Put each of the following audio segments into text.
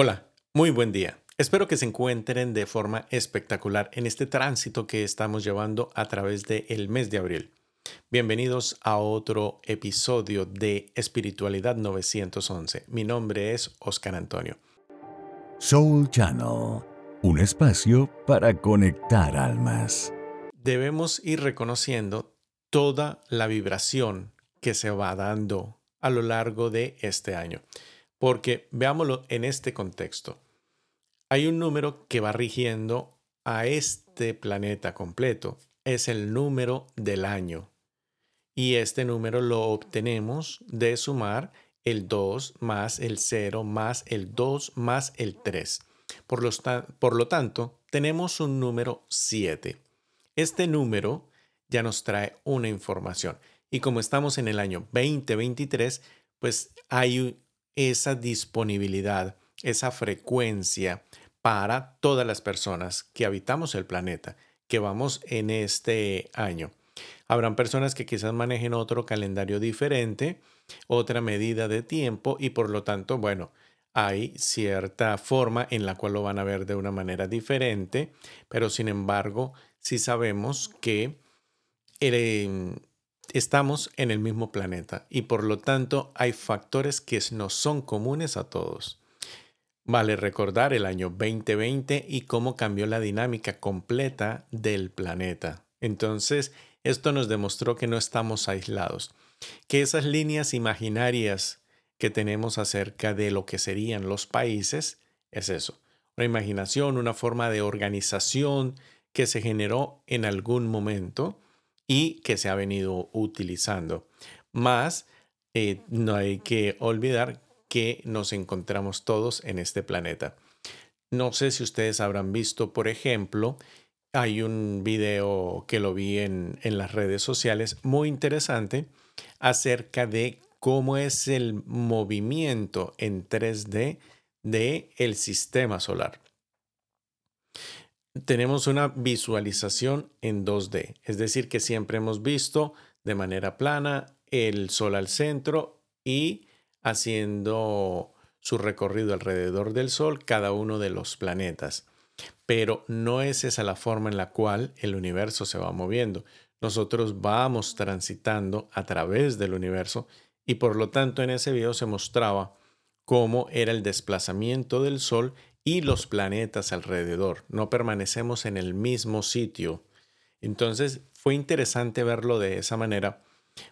Hola, muy buen día. Espero que se encuentren de forma espectacular en este tránsito que estamos llevando a través del mes de abril. Bienvenidos a otro episodio de Espiritualidad 911. Mi nombre es Oscar Antonio. Soul Channel, un espacio para conectar almas. Debemos ir reconociendo toda la vibración que se va dando a lo largo de este año. Porque veámoslo en este contexto. Hay un número que va rigiendo a este planeta completo. Es el número del año. Y este número lo obtenemos de sumar el 2 más el 0 más el 2 más el 3. Por lo, tanto, tenemos un número 7. Este número ya nos trae una información. Y como estamos en el año 2023, pues hay esa disponibilidad, esa frecuencia para todas las personas que habitamos el planeta, que vamos en este año. Habrán personas que quizás manejen otro calendario diferente, otra medida de tiempo y por lo tanto, bueno, hay cierta forma en la cual lo van a ver de una manera diferente, pero sin embargo, sí sabemos que el, estamos en el mismo planeta y por lo tanto hay factores que no son comunes a todos. Vale recordar el año 2020 y cómo cambió la dinámica completa del planeta. Entonces, esto nos demostró que no estamos aislados, que esas líneas imaginarias que tenemos acerca de lo que serían los países es eso, una imaginación, una forma de organización que se generó en algún momento y que se ha venido utilizando. Más, eh, no hay que olvidar que nos encontramos todos en este planeta. No sé si ustedes habrán visto, por ejemplo, hay un video que lo vi en, en las redes sociales muy interesante acerca de cómo es el movimiento en 3D de el sistema solar tenemos una visualización en 2D, es decir, que siempre hemos visto de manera plana el Sol al centro y haciendo su recorrido alrededor del Sol cada uno de los planetas. Pero no es esa la forma en la cual el universo se va moviendo. Nosotros vamos transitando a través del universo y por lo tanto en ese video se mostraba cómo era el desplazamiento del Sol y los planetas alrededor. No permanecemos en el mismo sitio. Entonces fue interesante verlo de esa manera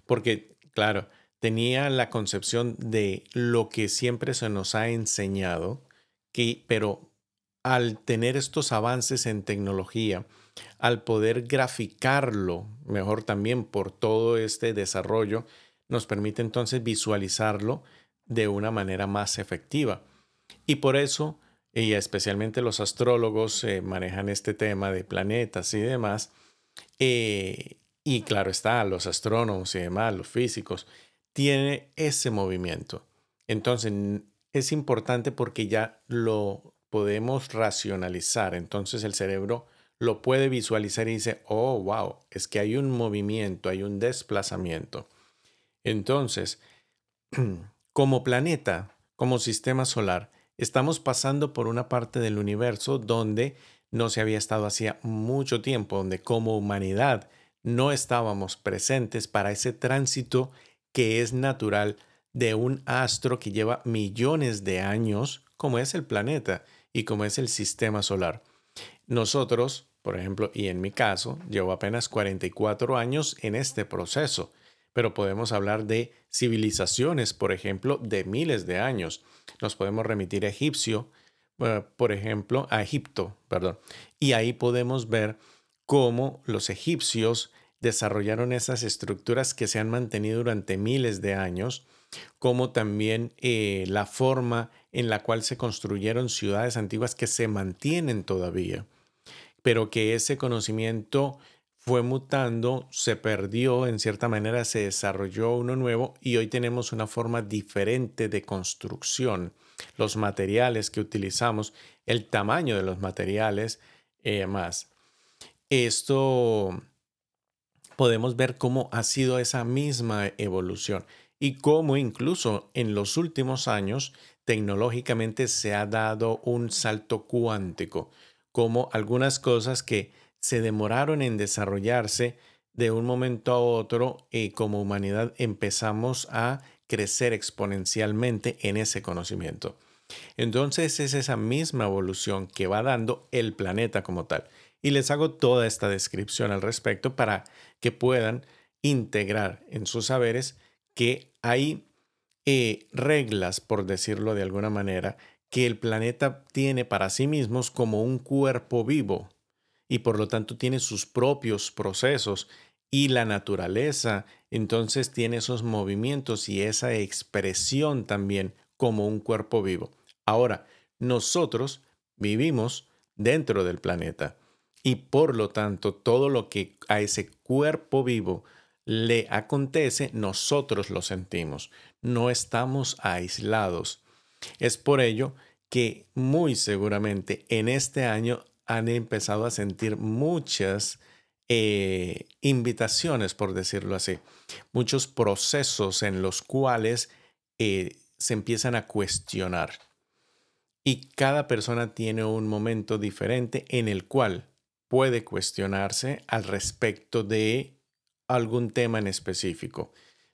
porque, claro, tenía la concepción de lo que siempre se nos ha enseñado, que, pero al tener estos avances en tecnología, al poder graficarlo mejor también por todo este desarrollo, nos permite entonces visualizarlo de una manera más efectiva. Y por eso y especialmente los astrólogos eh, manejan este tema de planetas y demás. Eh, y claro está, los astrónomos y demás, los físicos, tiene ese movimiento. Entonces, es importante porque ya lo podemos racionalizar. Entonces el cerebro lo puede visualizar y dice, oh, wow, es que hay un movimiento, hay un desplazamiento. Entonces, como planeta, como sistema solar, Estamos pasando por una parte del universo donde no se había estado hacía mucho tiempo, donde como humanidad no estábamos presentes para ese tránsito que es natural de un astro que lleva millones de años, como es el planeta y como es el sistema solar. Nosotros, por ejemplo, y en mi caso, llevo apenas 44 años en este proceso pero podemos hablar de civilizaciones, por ejemplo, de miles de años. Nos podemos remitir a egipcio, eh, por ejemplo, a Egipto, perdón. Y ahí podemos ver cómo los egipcios desarrollaron esas estructuras que se han mantenido durante miles de años, como también eh, la forma en la cual se construyeron ciudades antiguas que se mantienen todavía, pero que ese conocimiento fue mutando, se perdió, en cierta manera se desarrolló uno nuevo y hoy tenemos una forma diferente de construcción. Los materiales que utilizamos, el tamaño de los materiales, eh, más. Esto podemos ver cómo ha sido esa misma evolución. y cómo incluso en los últimos años tecnológicamente se ha dado un salto cuántico, como algunas cosas que se demoraron en desarrollarse de un momento a otro y como humanidad empezamos a crecer exponencialmente en ese conocimiento. Entonces es esa misma evolución que va dando el planeta como tal. Y les hago toda esta descripción al respecto para que puedan integrar en sus saberes que hay eh, reglas, por decirlo de alguna manera, que el planeta tiene para sí mismos como un cuerpo vivo y por lo tanto tiene sus propios procesos y la naturaleza entonces tiene esos movimientos y esa expresión también como un cuerpo vivo. Ahora, nosotros vivimos dentro del planeta y por lo tanto todo lo que a ese cuerpo vivo le acontece, nosotros lo sentimos. No estamos aislados. Es por ello que muy seguramente en este año han empezado a sentir muchas eh, invitaciones, por decirlo así, muchos procesos en los cuales eh, se empiezan a cuestionar. Y cada persona tiene un momento diferente en el cual puede cuestionarse al respecto de algún tema en específico.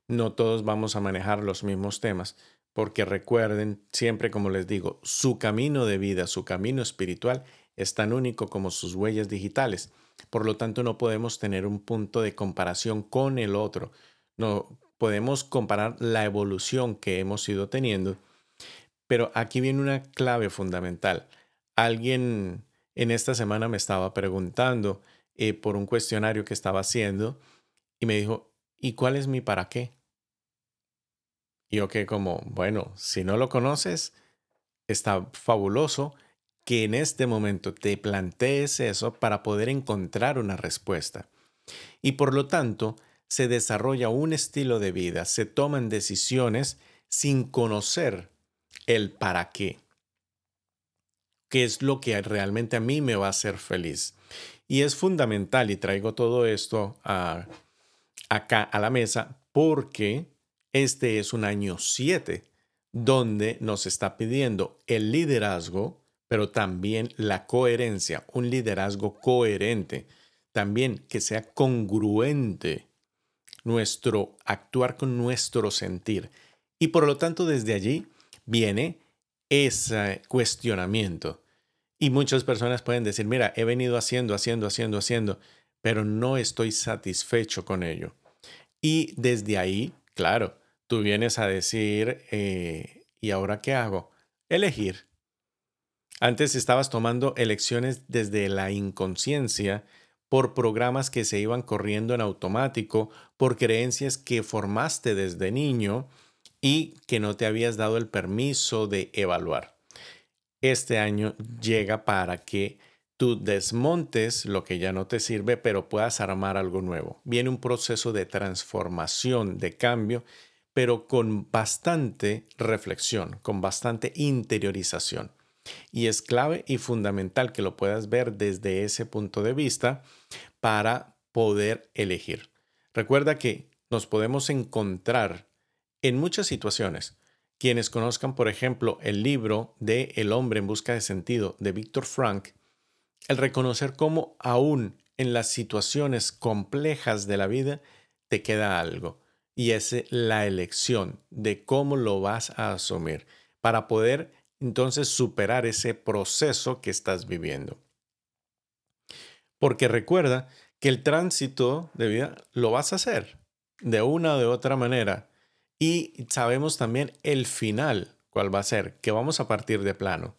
No todos vamos a manejar los mismos temas, porque recuerden, siempre como les digo, su camino de vida, su camino espiritual es tan único como sus huellas digitales. Por lo tanto, no podemos tener un punto de comparación con el otro. No podemos comparar la evolución que hemos ido teniendo. Pero aquí viene una clave fundamental. Alguien en esta semana me estaba preguntando eh, por un cuestionario que estaba haciendo y me dijo, ¿y cuál es mi para qué? Y yo que como, bueno, si no lo conoces, está fabuloso que en este momento te plantees eso para poder encontrar una respuesta. Y por lo tanto, se desarrolla un estilo de vida, se toman decisiones sin conocer el para qué, qué es lo que realmente a mí me va a hacer feliz. Y es fundamental, y traigo todo esto acá a la mesa, porque este es un año 7, donde nos está pidiendo el liderazgo, pero también la coherencia, un liderazgo coherente, también que sea congruente nuestro actuar con nuestro sentir. Y por lo tanto desde allí viene ese cuestionamiento. Y muchas personas pueden decir, mira, he venido haciendo, haciendo, haciendo, haciendo, pero no estoy satisfecho con ello. Y desde ahí, claro, tú vienes a decir, eh, ¿y ahora qué hago? Elegir. Antes estabas tomando elecciones desde la inconsciencia por programas que se iban corriendo en automático, por creencias que formaste desde niño y que no te habías dado el permiso de evaluar. Este año llega para que tú desmontes lo que ya no te sirve, pero puedas armar algo nuevo. Viene un proceso de transformación, de cambio, pero con bastante reflexión, con bastante interiorización. Y es clave y fundamental que lo puedas ver desde ese punto de vista para poder elegir. Recuerda que nos podemos encontrar en muchas situaciones. Quienes conozcan, por ejemplo, el libro de El hombre en busca de sentido de Víctor Frank, el reconocer cómo aún en las situaciones complejas de la vida te queda algo. Y es la elección de cómo lo vas a asumir para poder entonces superar ese proceso que estás viviendo. Porque recuerda que el tránsito de vida lo vas a hacer de una o de otra manera y sabemos también el final, cuál va a ser, que vamos a partir de plano.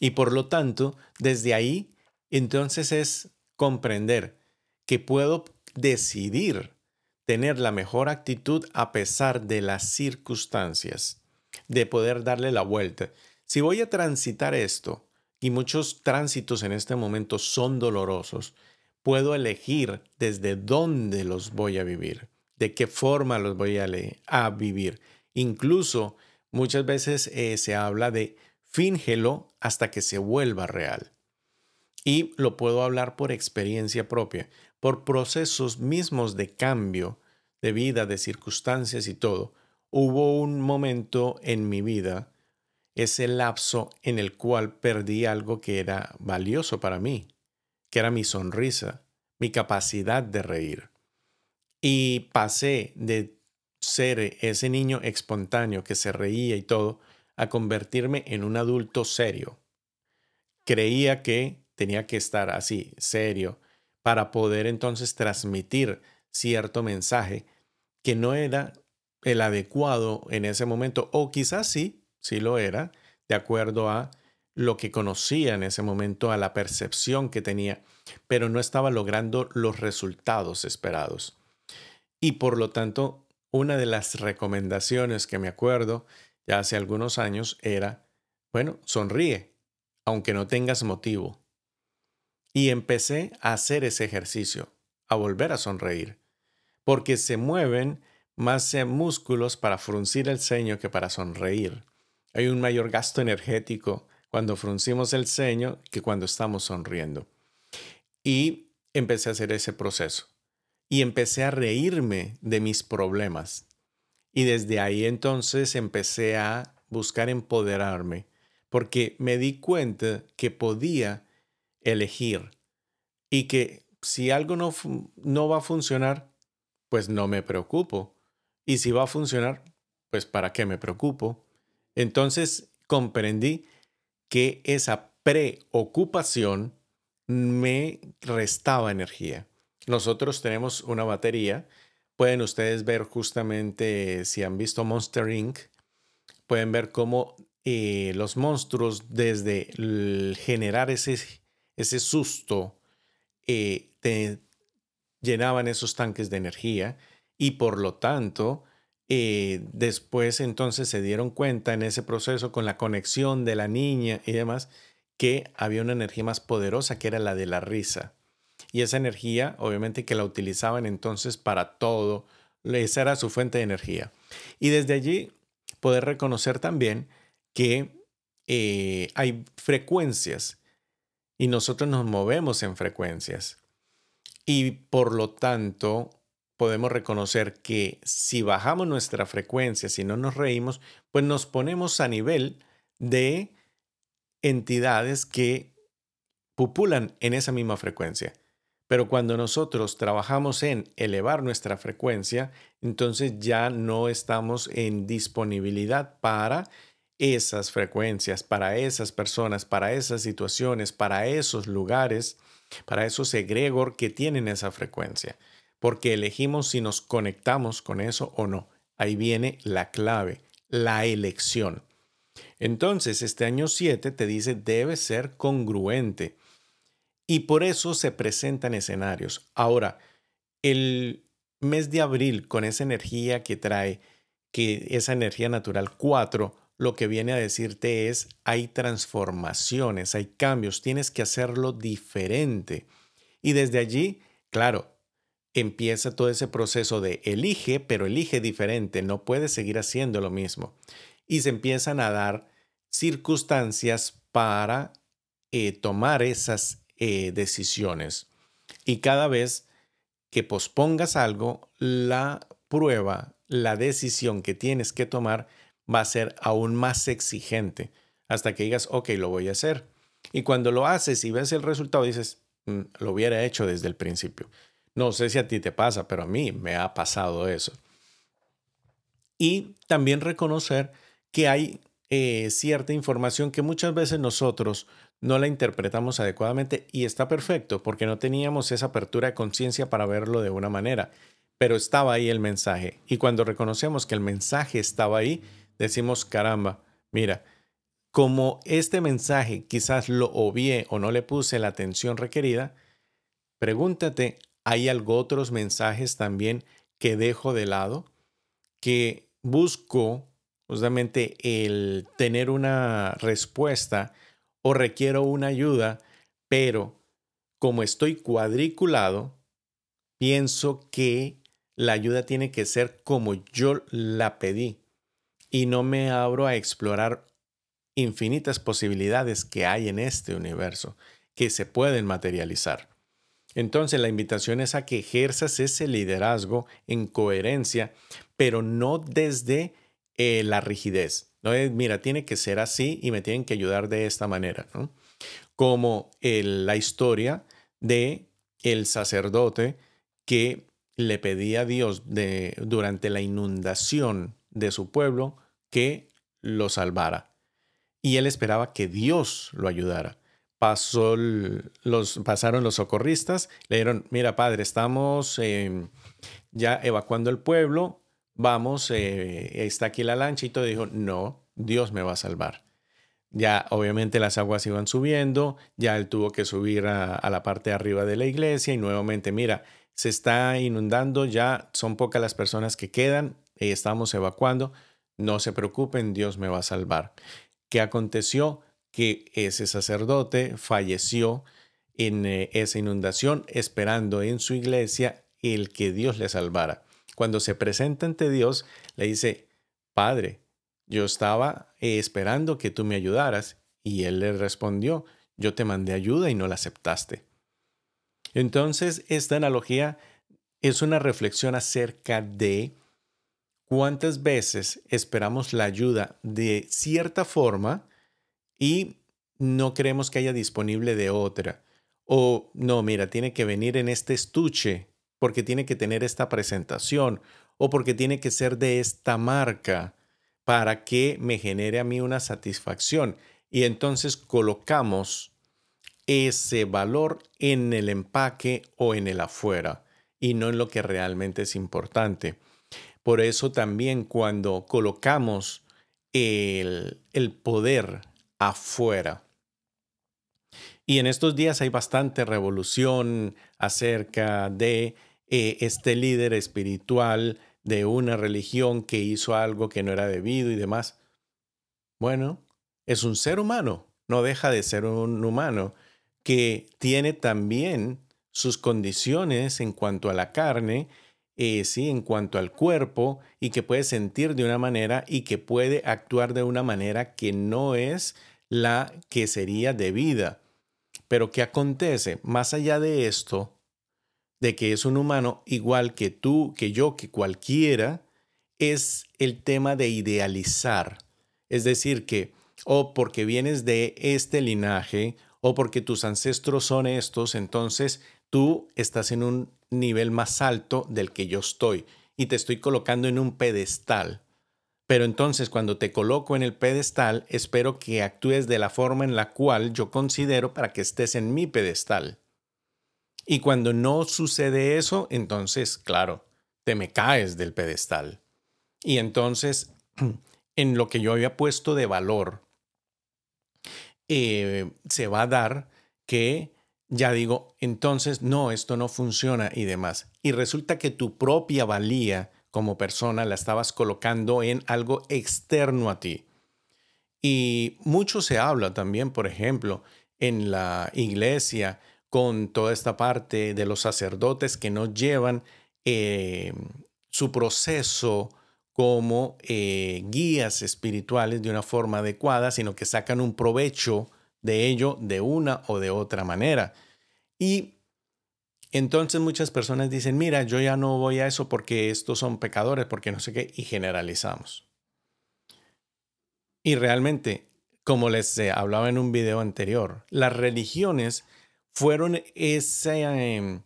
Y por lo tanto, desde ahí, entonces es comprender que puedo decidir tener la mejor actitud a pesar de las circunstancias, de poder darle la vuelta. Si voy a transitar esto, y muchos tránsitos en este momento son dolorosos, puedo elegir desde dónde los voy a vivir, de qué forma los voy a, vivir. Incluso muchas veces eh, se habla de fíngelo hasta que se vuelva real. Y lo puedo hablar por experiencia propia, por procesos mismos de cambio de vida, de circunstancias y todo. hubo un momento en mi vida, ese lapso en el cual perdí algo que era valioso para mí, que era mi sonrisa, mi capacidad de reír. Y pasé de ser ese niño espontáneo que se reía y todo, a convertirme en un adulto serio. Creía que tenía que estar así, serio, para poder entonces transmitir cierto mensaje que no era el adecuado en ese momento, o quizás sí, sí lo era, de acuerdo a lo que conocía en ese momento, a la percepción que tenía, pero no estaba logrando los resultados esperados. Y por lo tanto, una de las recomendaciones que me acuerdo ya hace algunos años era, bueno, sonríe, aunque no tengas motivo. Y empecé a hacer ese ejercicio, a volver a sonreír, porque se mueven más músculos para fruncir el ceño que para sonreír. Hay un mayor gasto energético cuando fruncimos el ceño que cuando estamos sonriendo. Y empecé a hacer ese proceso. Y empecé a reírme de mis problemas. Y desde ahí entonces empecé a buscar empoderarme, porque me di cuenta que podía elegir y que si algo no, no va a funcionar, pues no me preocupo. Y si va a funcionar, pues ¿para qué me preocupo? Entonces comprendí que esa preocupación me restaba energía. Nosotros tenemos una batería. Pueden ustedes ver justamente, si han visto Monster Inc., pueden ver cómo eh, los monstruos, desde generar ese, ese susto, eh, llenaban esos tanques de energía y por lo tanto, eh, después entonces se dieron cuenta en ese proceso con la conexión de la niña y demás que había una energía más poderosa que era la de la risa. Y esa energía, obviamente que la utilizaban entonces para todo, esa era su fuente de energía. Y desde allí poder reconocer también que eh, hay frecuencias y nosotros nos movemos en frecuencias. Y por lo tanto, podemos reconocer que si bajamos nuestra frecuencia, si no nos reímos, pues nos ponemos a nivel de entidades que pupulan en esa misma frecuencia. Pero cuando nosotros trabajamos en elevar nuestra frecuencia, entonces ya no estamos en disponibilidad para esas frecuencias, para esas personas, para esas situaciones, para esos lugares, para esos egregor que tienen esa frecuencia porque elegimos si nos conectamos con eso o no. Ahí viene la clave, la elección. Entonces, este año 7 te dice debe ser congruente y por eso se presentan escenarios. Ahora, el mes de abril con esa energía que trae, que esa energía natural 4, lo que viene a decirte es hay transformaciones, hay cambios, tienes que hacerlo diferente. Y desde allí, claro, empieza todo ese proceso de elige, pero elige diferente, no puede seguir haciendo lo mismo. Y se empiezan a dar circunstancias para eh, tomar esas eh, decisiones. Y cada vez que pospongas algo, la prueba, la decisión que tienes que tomar va a ser aún más exigente hasta que digas, ok, lo voy a hacer. Y cuando lo haces y ves el resultado, dices, mm, lo hubiera hecho desde el principio. No sé si a ti te pasa, pero a mí me ha pasado eso. Y también reconocer que hay eh, cierta información que muchas veces nosotros no la interpretamos adecuadamente y está perfecto porque no teníamos esa apertura de conciencia para verlo de una manera, pero estaba ahí el mensaje. Y cuando reconocemos que el mensaje estaba ahí, decimos, caramba, mira, como este mensaje quizás lo obvié o no le puse la atención requerida, pregúntate hay algo otros mensajes también que dejo de lado, que busco justamente el tener una respuesta o requiero una ayuda, pero como estoy cuadriculado, pienso que la ayuda tiene que ser como yo la pedí y no me abro a explorar infinitas posibilidades que hay en este universo que se pueden materializar. Entonces la invitación es a que ejerzas ese liderazgo en coherencia, pero no desde eh, la rigidez. No es, mira, tiene que ser así y me tienen que ayudar de esta manera. Como la historia de el sacerdote que le pedía a Dios durante la inundación de su pueblo que lo salvara. Y él esperaba que Dios lo ayudara. Pasó los, pasaron los socorristas, le dijeron, mira padre, estamos em, ya evacuando el pueblo, vamos, eh, está aquí la lancha y todo. dijo, no, Dios me va a salvar. Ya obviamente las aguas iban subiendo, ya él tuvo que subir a, la parte de arriba de la iglesia y nuevamente, mira, se está inundando, ya son pocas las personas que quedan, eh, estamos evacuando, no se preocupen, Dios me va a salvar. ¿Qué aconteció? Que ese sacerdote falleció en eh, esa inundación esperando en su iglesia el que Dios le salvara. Cuando se presenta ante Dios, le dice, Padre, yo estaba eh, esperando que tú me ayudaras. Y él le respondió, yo te mandé ayuda y no la aceptaste. Entonces, esta analogía es una reflexión acerca de cuántas veces esperamos la ayuda de cierta forma y no creemos que haya disponible de otra. O no, mira, tiene que venir en este estuche porque tiene que tener esta presentación o porque tiene que ser de esta marca para que me genere a mí una satisfacción. Y entonces colocamos ese valor en el empaque o en el afuera y no en lo que realmente es importante. Por eso también cuando colocamos el, poder afuera, y en estos días hay bastante revolución acerca de eh, este líder espiritual de una religión que hizo algo que no era debido y demás. Bueno, es un ser humano, no deja de ser un humano que tiene también sus condiciones en cuanto a la carne, eh, sí, en cuanto al cuerpo, y que puede sentir de una manera y que puede actuar de una manera que no es la que sería debida. Pero ¿qué acontece? Más allá de esto, de que es un humano igual que tú, que yo, que cualquiera, es el tema de idealizar. Es decir, que, o oh, porque vienes de este linaje, o porque tus ancestros son estos, entonces tú estás en un nivel más alto del que yo estoy y te estoy colocando en un pedestal. Pero entonces cuando te coloco en el pedestal, espero que actúes de la forma en la cual yo considero para que estés en mi pedestal. Y cuando no sucede eso, entonces, claro, te me caes del pedestal. Y entonces, en lo que yo había puesto de valor, eh, se va a dar que ya digo, entonces, no, esto no funciona y demás. Y resulta que tu propia valía como persona la estabas colocando en algo externo a ti. Y mucho se habla también, por ejemplo, en la iglesia con toda esta parte de los sacerdotes que no llevan eh, su proceso como eh, guías espirituales de una forma adecuada, sino que sacan un provecho de ello de una o de otra manera. Y entonces muchas personas dicen, mira, yo ya no voy a eso porque estos son pecadores, porque no sé qué, y generalizamos. Y realmente, como les eh, hablaba en un video anterior, las religiones fueron ese em,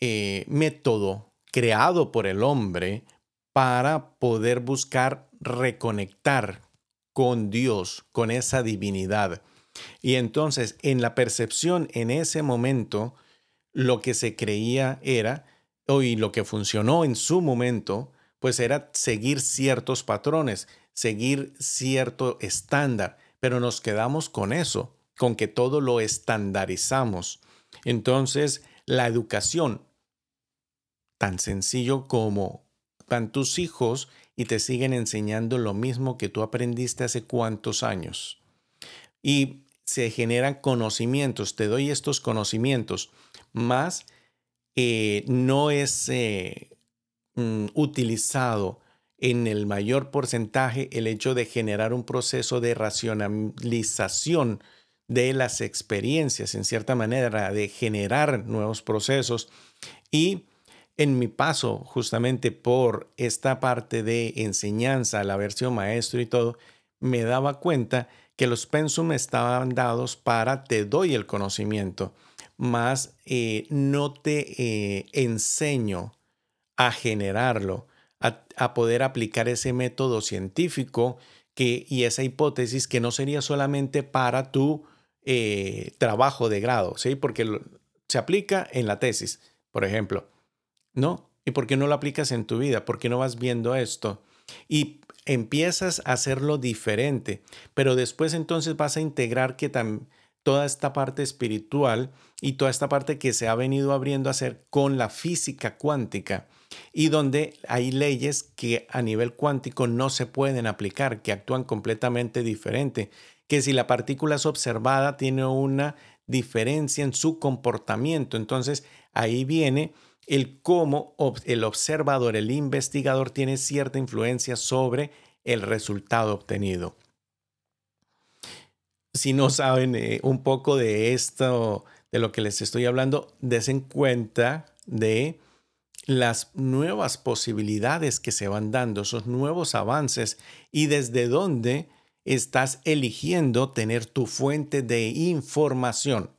eh, método creado por el hombre para poder buscar reconectar con Dios, con esa divinidad. Y entonces, en la percepción en ese momento, lo que se creía era, o y lo que funcionó en su momento, pues era seguir ciertos patrones, seguir cierto estándar, pero nos quedamos con eso, con que todo lo estandarizamos. Entonces, la educación, tan sencillo como van tus hijos y te siguen enseñando lo mismo que tú aprendiste hace cuántos años. Y se generan conocimientos, te doy estos conocimientos, más eh, no es eh, mm, utilizado en el mayor porcentaje el hecho de generar un proceso de racionalización de las experiencias, en cierta manera, de generar nuevos procesos. Y en mi paso justamente por esta parte de enseñanza, la versión maestro y todo, me daba cuenta que los pensum estaban dados para te doy el conocimiento, más eh, no te eh, enseño a generarlo, a, poder aplicar ese método científico que, y esa hipótesis que no sería solamente para tu eh, trabajo de grado, ¿sí? Porque se aplica en la tesis, por ejemplo, ¿no? ¿Y por qué no lo aplicas en tu vida? ¿Por qué no vas viendo esto? Y empiezas a hacerlo diferente, pero después entonces vas a integrar que toda esta parte espiritual y toda esta parte que se ha venido abriendo a hacer con la física cuántica y donde hay leyes que a nivel cuántico no se pueden aplicar, que actúan completamente diferente, que si la partícula es observada tiene una diferencia en su comportamiento. Entonces ahí viene el cómo el observador, el investigador tiene cierta influencia sobre el resultado obtenido. Si no saben eh, un poco de esto, de lo que les estoy hablando, desen cuenta de las nuevas posibilidades que se van dando, esos nuevos avances y desde dónde estás eligiendo tener tu fuente de información.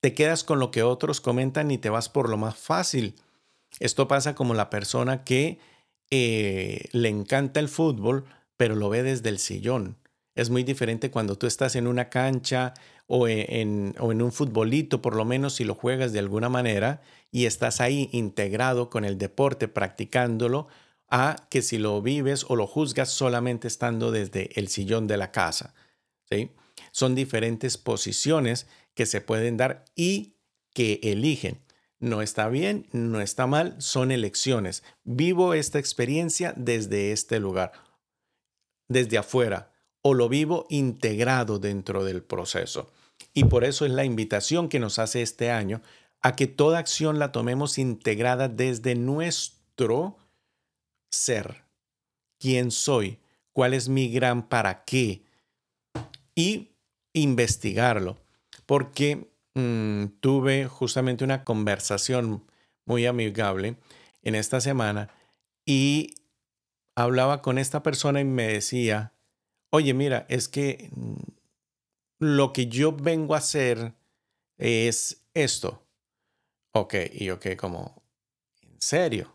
Te quedas con lo que otros comentan y te vas por lo más fácil. Esto pasa como la persona que eh, le encanta el fútbol, pero lo ve desde el sillón. Es muy diferente cuando tú estás en una cancha o e, en, o en un futbolito, por lo menos si lo juegas de alguna manera y estás ahí integrado con el deporte, practicándolo, a que si lo vives o lo juzgas solamente estando desde el sillón de la casa. ¿sí? Son diferentes posiciones que se pueden dar y que eligen. No está bien, no está mal, son elecciones. Vivo esta experiencia desde este lugar, desde afuera, o lo vivo integrado dentro del proceso. Y por eso es la invitación que nos hace este año a que toda acción la tomemos integrada desde nuestro ser. ¿Quién soy? ¿Cuál es mi gran para qué? Y investigarlo. Porque mm, tuve justamente una conversación muy amigable en esta semana y hablaba con esta persona y me decía, oye, mira, es que mm, lo que yo vengo a hacer es esto. Ok, y ok, como, ¿en serio?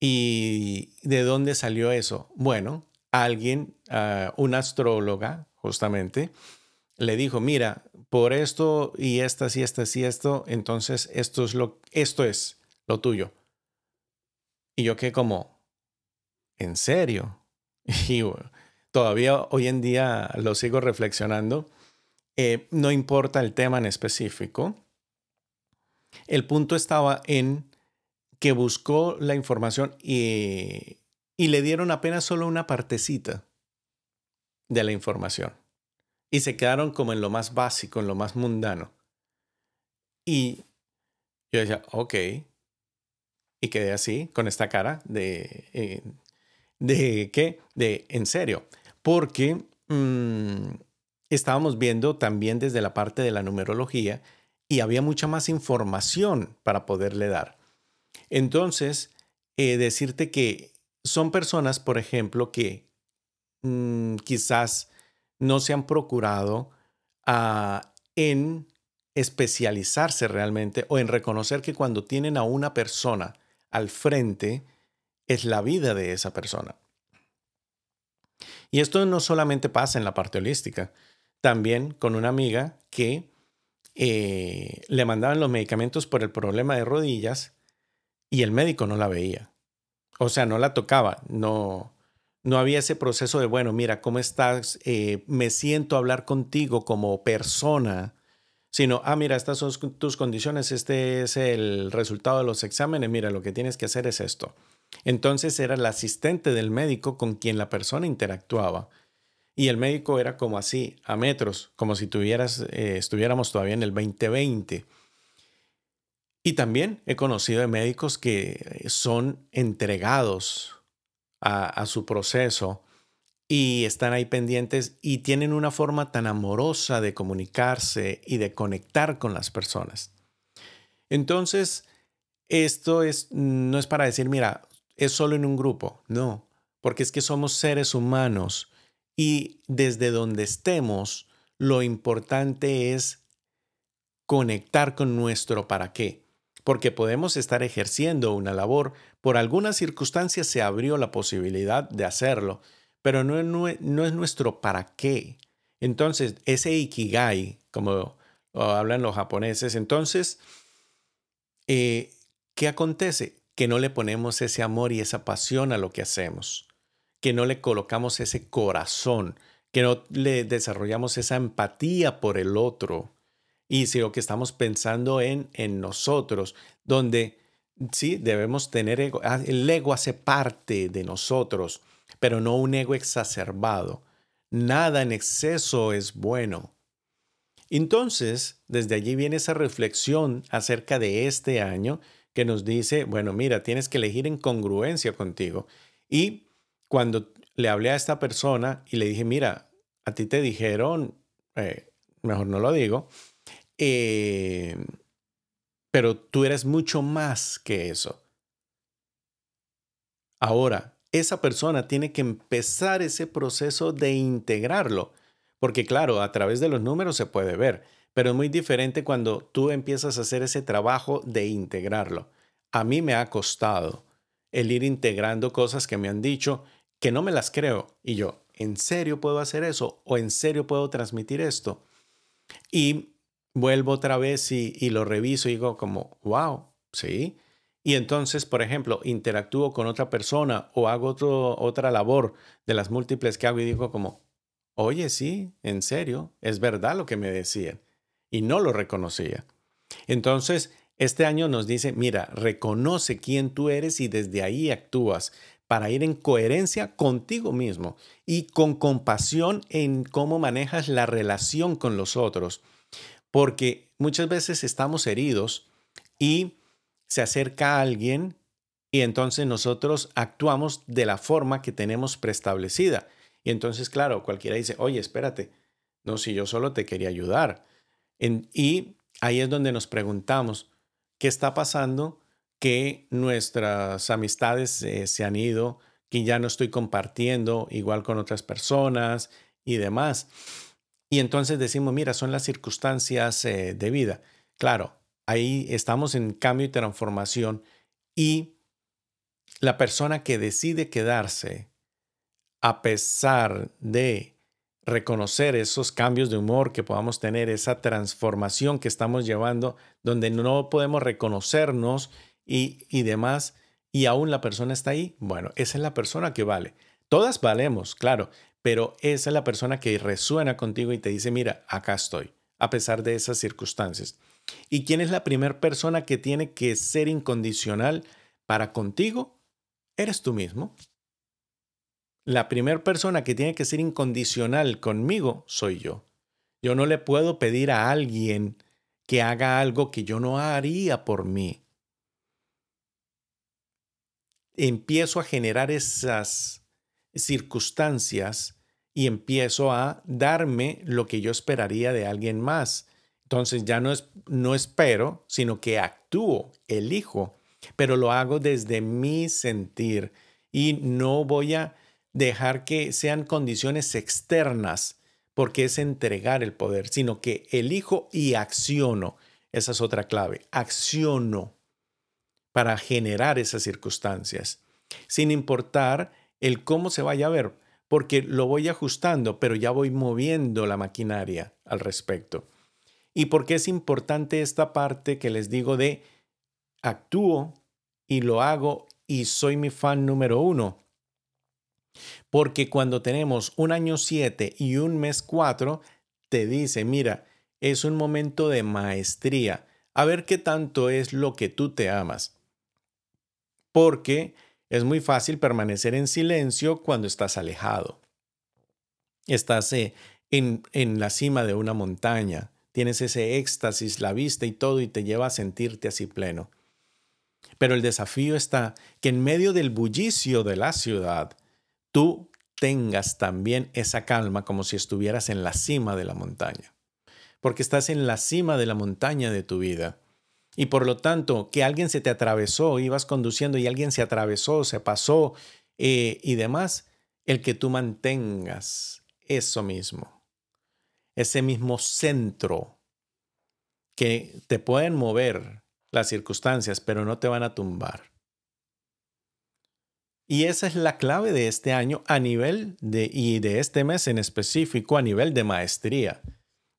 ¿Y de dónde salió eso? Bueno, alguien, uh, una astróloga, justamente, le dijo, mira, por esto y estas y estas y esto, entonces esto es lo, esto es lo tuyo. Y yo que como, ¿en serio? Y todavía hoy en día lo sigo reflexionando. Eh, no importa el tema en específico. El punto estaba en que buscó la información y, y le dieron apenas solo una partecita de la información. Y se quedaron como en lo más básico, en lo más mundano. Y yo decía, ok. Y quedé así, con esta cara de, eh, ¿De qué? De en serio. Porque mm, estábamos viendo también desde la parte de la numerología y había mucha más información para poderle dar. Entonces, eh, decirte que son personas, por ejemplo, que mm, quizás no se han procurado ah, en especializarse realmente o en reconocer que cuando tienen a una persona al frente, es la vida de esa persona. Y esto no solamente pasa en la parte holística, también con una amiga que eh, le mandaban los medicamentos por el problema de rodillas y el médico no la veía. O sea, no la tocaba, no, no había ese proceso de, bueno, mira, ¿cómo estás? Eh, me siento hablar contigo como persona, sino, ah, mira, estas son tus condiciones, este es el resultado de los exámenes, mira, lo que tienes que hacer es esto. Entonces era el asistente del médico con quien la persona interactuaba. Y el médico era como así, a metros, como si tuvieras, eh, estuviéramos todavía en el 2020. Y también he conocido de médicos que son entregados a, su proceso y están ahí pendientes y tienen una forma tan amorosa de comunicarse y de conectar con las personas. Entonces, esto es, no es para decir, mira, es solo en un grupo, no, porque es que somos seres humanos y desde donde estemos, lo importante es conectar con nuestro para qué, porque podemos estar ejerciendo una labor, por algunas circunstancias se abrió la posibilidad de hacerlo, pero no, es nuestro para qué. Entonces, ese ikigai, como hablan los japoneses, entonces, eh, ¿qué acontece? Que no le ponemos ese amor y esa pasión a lo que hacemos, que no le colocamos ese corazón, que no le desarrollamos esa empatía por el otro y sino que estamos pensando en, en nosotros, donde sí debemos tener ego. Ah, el ego hace parte de nosotros pero no un ego exacerbado. Nada en exceso es bueno. Entonces, desde allí viene esa reflexión acerca de este año que nos dice, bueno, mira, tienes que elegir en congruencia contigo. Y cuando le hablé a esta persona y le dije, mira, a ti te dijeron, eh, mejor no lo digo, eh, pero tú eres mucho más que eso. Ahora, esa persona tiene que empezar ese proceso de integrarlo. Porque claro, a través de los números se puede ver, pero es muy diferente cuando tú empiezas a hacer ese trabajo de integrarlo. A mí me ha costado el ir integrando cosas que me han dicho que no me las creo. Y yo, ¿en serio puedo hacer eso? ¿O en serio puedo transmitir esto? Y vuelvo otra vez y, lo reviso y digo como, wow, sí, y entonces, por ejemplo, interactúo con otra persona o hago otra labor de las múltiples que hago y digo como, oye, sí, en serio, es verdad lo que me decían. Y no lo reconocía. Entonces, este año nos dice, mira, reconoce quién tú eres y desde ahí actúas para ir en coherencia contigo mismo y con compasión en cómo manejas la relación con los otros. Porque muchas veces estamos heridos y se acerca a alguien y entonces nosotros actuamos de la forma que tenemos preestablecida. Y entonces, claro, cualquiera dice, oye, espérate, no, si yo solo te quería ayudar. y ahí es donde nos preguntamos, ¿qué está pasando? Que nuestras amistades se han ido, que ya no estoy compartiendo igual con otras personas y demás. Y entonces decimos, mira, son las circunstancias eh, de vida. Claro, ahí estamos en cambio y transformación y la persona que decide quedarse a pesar de reconocer esos cambios de humor que podamos tener, esa transformación que estamos llevando, donde no podemos reconocernos y, y demás, y aún la persona está ahí, bueno, esa es la persona que vale. Todas valemos, claro, pero esa es la persona que resuena contigo y te dice, mira, acá estoy, a pesar de esas circunstancias. ¿Y quién es la primera persona que tiene que ser incondicional para contigo? Eres tú mismo. La primera persona que tiene que ser incondicional conmigo soy yo. Yo no le puedo pedir a alguien que haga algo que yo no haría por mí. Empiezo a generar esas circunstancias y empiezo a darme lo que yo esperaría de alguien más. Entonces ya no, es, no espero, sino que actúo, elijo, pero lo hago desde mi sentir y no voy a dejar que sean condiciones externas, porque es entregar el poder, sino que elijo y acciono. Esa es otra clave, acciono para generar esas circunstancias, sin importar el cómo se vaya a ver, porque lo voy ajustando, pero ya voy moviendo la maquinaria al respecto. ¿Y por qué es importante esta parte que les digo de actúo y lo hago y soy mi fan número uno? Porque cuando tenemos un año 7 y un mes 4, te dice, mira, es un momento de maestría. A ver qué tanto es lo que tú te amas. Porque es muy fácil permanecer en silencio cuando estás alejado. Estás eh, en, en la cima de una montaña tienes ese éxtasis, la vista y todo, y te lleva a sentirte así pleno. Pero el desafío está que en medio del bullicio de la ciudad, tú mantengas también esa calma como si estuvieras en la cima de la montaña. Porque estás en la cima de la montaña de tu vida. Y por lo tanto, que alguien se te atravesó, ibas conduciendo y alguien se atravesó, se pasó eh, y demás, el que tú mantengas eso mismo, ese mismo centro que te pueden mover las circunstancias, pero no te van a tumbar. Y esa es la clave de este año a nivel de, y de este mes en específico, a nivel de maestría.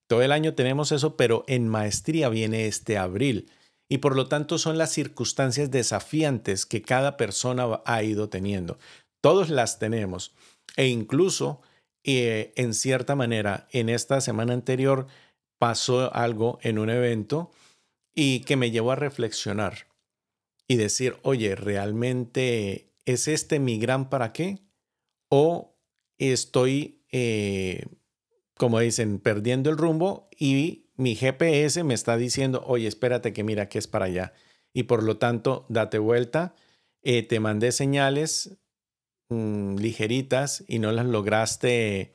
Todo el año tenemos eso, pero en maestría viene este abril. Y por lo tanto son las circunstancias desafiantes que cada persona ha ido teniendo. Todos las tenemos. E incluso, eh, en cierta manera, en esta semana anterior pasó algo en un evento y que me llevó a reflexionar y decir, oye, ¿realmente es este mi gran para qué? ¿O estoy, eh, como dicen, perdiendo el rumbo y mi GPS me está diciendo, oye, espérate que mira que es para allá. Y por lo tanto, date vuelta. Eh, te mandé señales mm, ligeritas y no las lograste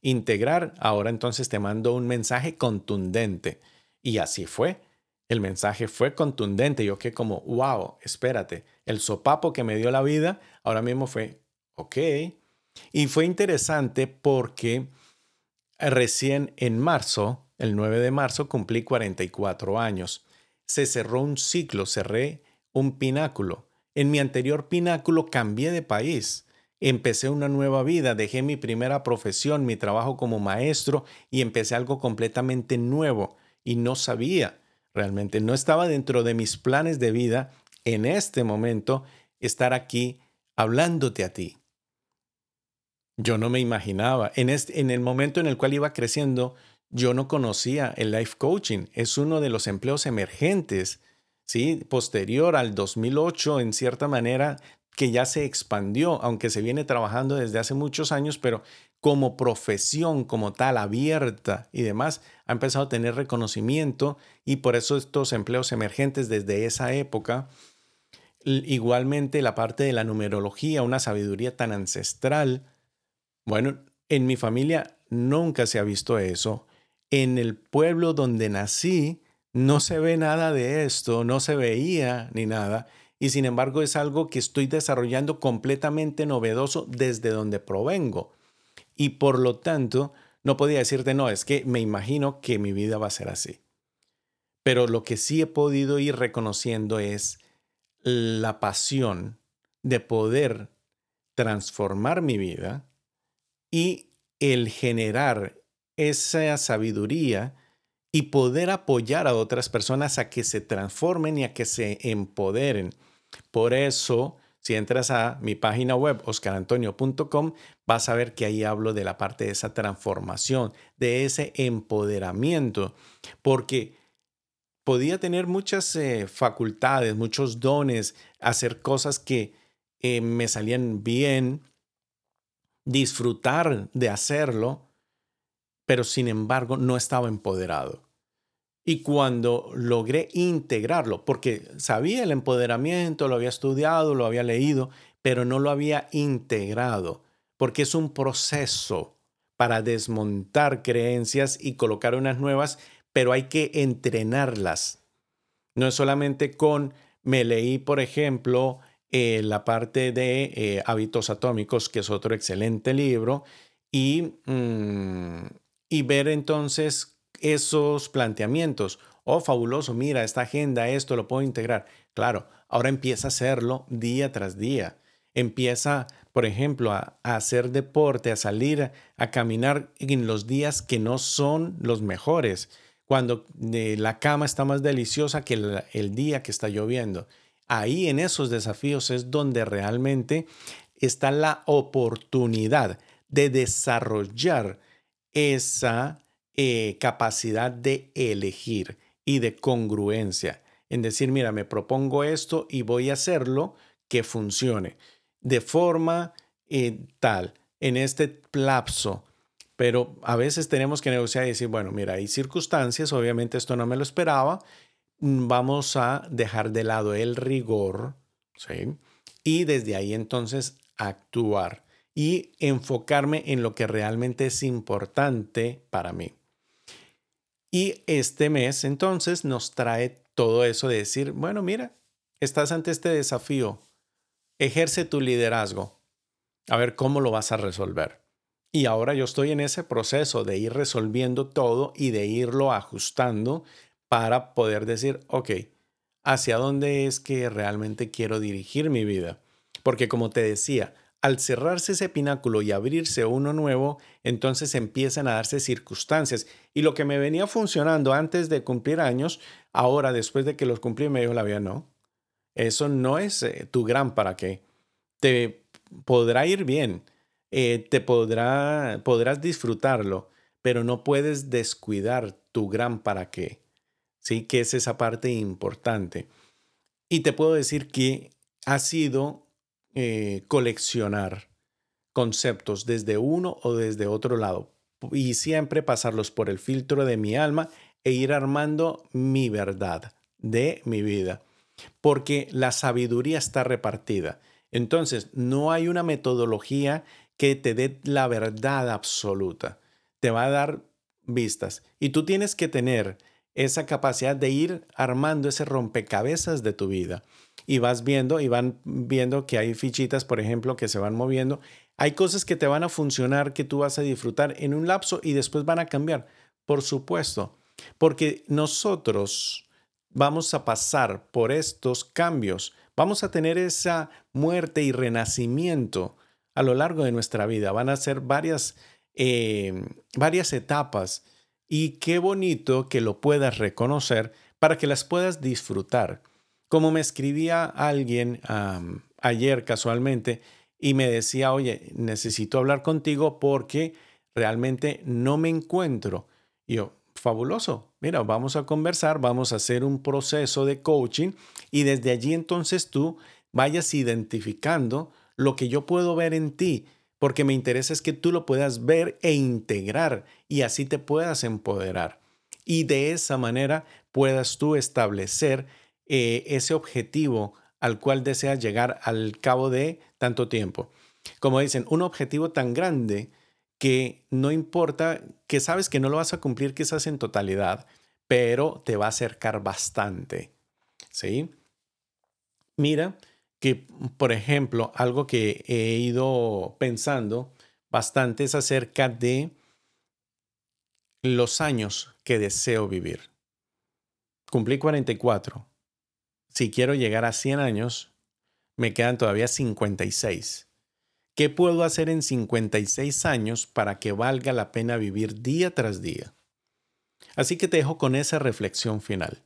integrar. Ahora entonces te mando un mensaje contundente. Y así fue. El mensaje fue contundente. Yo que como, wow, espérate. El sopapo que me dio la vida ahora mismo fue, ok. Y fue interesante porque recién en marzo, el 9 de marzo, cumplí 44 años. Se cerró un ciclo, cerré un pináculo. En mi anterior pináculo cambié de país. Empecé una nueva vida, dejé mi primera profesión, mi trabajo como maestro y empecé algo completamente nuevo. Y no sabía, realmente no estaba dentro de mis planes de vida en este momento estar aquí hablándote a ti. Yo no me imaginaba. En, este, en el momento en el cual iba creciendo, yo no conocía el life coaching. Es uno de los empleos emergentes, ¿sí? Posterior al 2008, en cierta manera, que ya se expandió, aunque se viene trabajando desde hace muchos años, pero como profesión como tal, abierta y demás, ha empezado a tener reconocimiento y por eso estos empleos emergentes desde esa época, igualmente la parte de la numerología, una sabiduría tan ancestral, bueno, en mi familia nunca se ha visto eso, en el pueblo donde nací no se ve nada de esto, no se veía ni nada, y sin embargo es algo que estoy desarrollando completamente novedoso desde donde provengo. Y por lo tanto, no podía decirte, no, es que me imagino que mi vida va a ser así. Pero lo que sí he podido ir reconociendo es la pasión de poder transformar mi vida y el generar esa sabiduría y poder apoyar a otras personas a que se transformen y a que se empoderen. Por eso, si entras a mi página web, oscarantonio.com, vas a ver que ahí hablo de la parte de esa transformación, de ese empoderamiento, porque podía tener muchas eh, facultades, muchos dones, hacer cosas que eh, me salían bien, disfrutar de hacerlo, pero sin embargo no estaba empoderado. Y cuando logré integrarlo, porque sabía el empoderamiento, lo había estudiado, lo había leído, pero no lo había integrado, porque es un proceso para desmontar creencias y colocar unas nuevas, pero hay que entrenarlas. No es solamente con, me leí, por ejemplo, eh, la parte de eh, hábitos atómicos, que es otro excelente libro, y, mm, y ver entonces esos planteamientos. Oh, fabuloso, mira, esta agenda, esto lo puedo integrar. Claro, ahora empieza a hacerlo día tras día. Empieza, por ejemplo, a, hacer deporte, a salir a, caminar en los días que no son los mejores, cuando eh, la cama está más deliciosa que el, el día que está lloviendo. Ahí en esos desafíos es donde realmente está la oportunidad de desarrollar esa eh, capacidad de elegir y de congruencia. En decir, mira, me propongo esto y voy a hacerlo que funcione de forma eh, tal, en este lapso. Pero a veces tenemos que negociar y decir, bueno, mira, hay circunstancias, obviamente esto no me lo esperaba, mm, vamos a dejar de lado el rigor, ¿sí? Y desde ahí entonces actuar. Y enfocarme en lo que realmente es importante para mí. Y este mes entonces nos trae todo eso de decir, bueno, mira, estás ante este desafío, ejerce tu liderazgo, a ver cómo lo vas a resolver. Y ahora yo estoy en ese proceso de ir resolviendo todo y de irlo ajustando para poder decir, ok, ¿hacia dónde es que realmente quiero dirigir mi vida? Porque como te decía, al cerrarse ese pináculo y abrirse uno nuevo, entonces empiezan a darse circunstancias. Y lo que me venía funcionando antes de cumplir años, ahora después de que los cumplí, me dijo la vida, no, eso no es eh, tu gran para qué. Te podrá ir bien, eh, te podrá, podrás disfrutarlo, pero no puedes descuidar tu gran para qué. Sí, que es esa parte importante. Y te puedo decir que ha sido eh, coleccionar conceptos desde uno o desde otro lado y siempre pasarlos por el filtro de mi alma e ir armando mi verdad de mi vida. Porque la sabiduría está repartida. Entonces, no hay una metodología que te dé la verdad absoluta. Te va a dar vistas. Y tú tienes que tener esa capacidad de ir armando ese rompecabezas de tu vida y vas viendo y van viendo que hay fichitas, por ejemplo, que se van moviendo. Hay cosas que te van a funcionar, que tú vas a disfrutar en un lapso y después van a cambiar. Por supuesto, porque nosotros vamos a pasar por estos cambios, vamos a tener esa muerte y renacimiento a lo largo de nuestra vida. Van a ser varias, eh, varias etapas y qué bonito que lo puedas reconocer para que las puedas disfrutar. Como me escribía alguien ayer casualmente y me decía, oye, necesito hablar contigo porque realmente no me encuentro. Y yo, fabuloso, mira, vamos a conversar, vamos a hacer un proceso de coaching y desde allí entonces tú vayas identificando lo que yo puedo ver en ti, porque me interesa es que tú lo puedas ver e integrar y así te puedas empoderar. Y de esa manera puedas tú establecer eh, ese objetivo al cual deseas llegar al cabo de tanto tiempo. Como dicen, un objetivo tan grande que no importa, que sabes que no lo vas a cumplir quizás en totalidad, pero te va a acercar bastante. ¿Sí? Mira que, por ejemplo, algo que he ido pensando bastante es acerca de los años que deseo vivir. Cumplí 44 si quiero llegar a 100 años, me quedan todavía 56. ¿Qué puedo hacer en 56 años para que valga la pena vivir día tras día? Así que te dejo con esa reflexión final.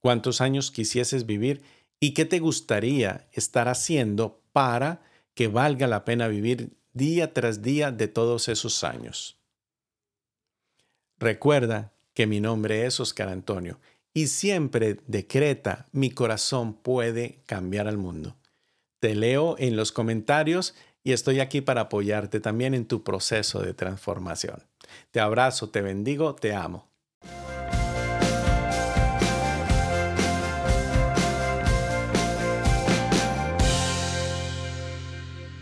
¿Cuántos años quisieses vivir y qué te gustaría estar haciendo para que valga la pena vivir día tras día de todos esos años? Recuerda que mi nombre es Oscar Antonio y siempre decreta, mi corazón puede cambiar al mundo. Te leo en los comentarios y estoy aquí para apoyarte también en tu proceso de transformación. Te abrazo, te bendigo, te amo.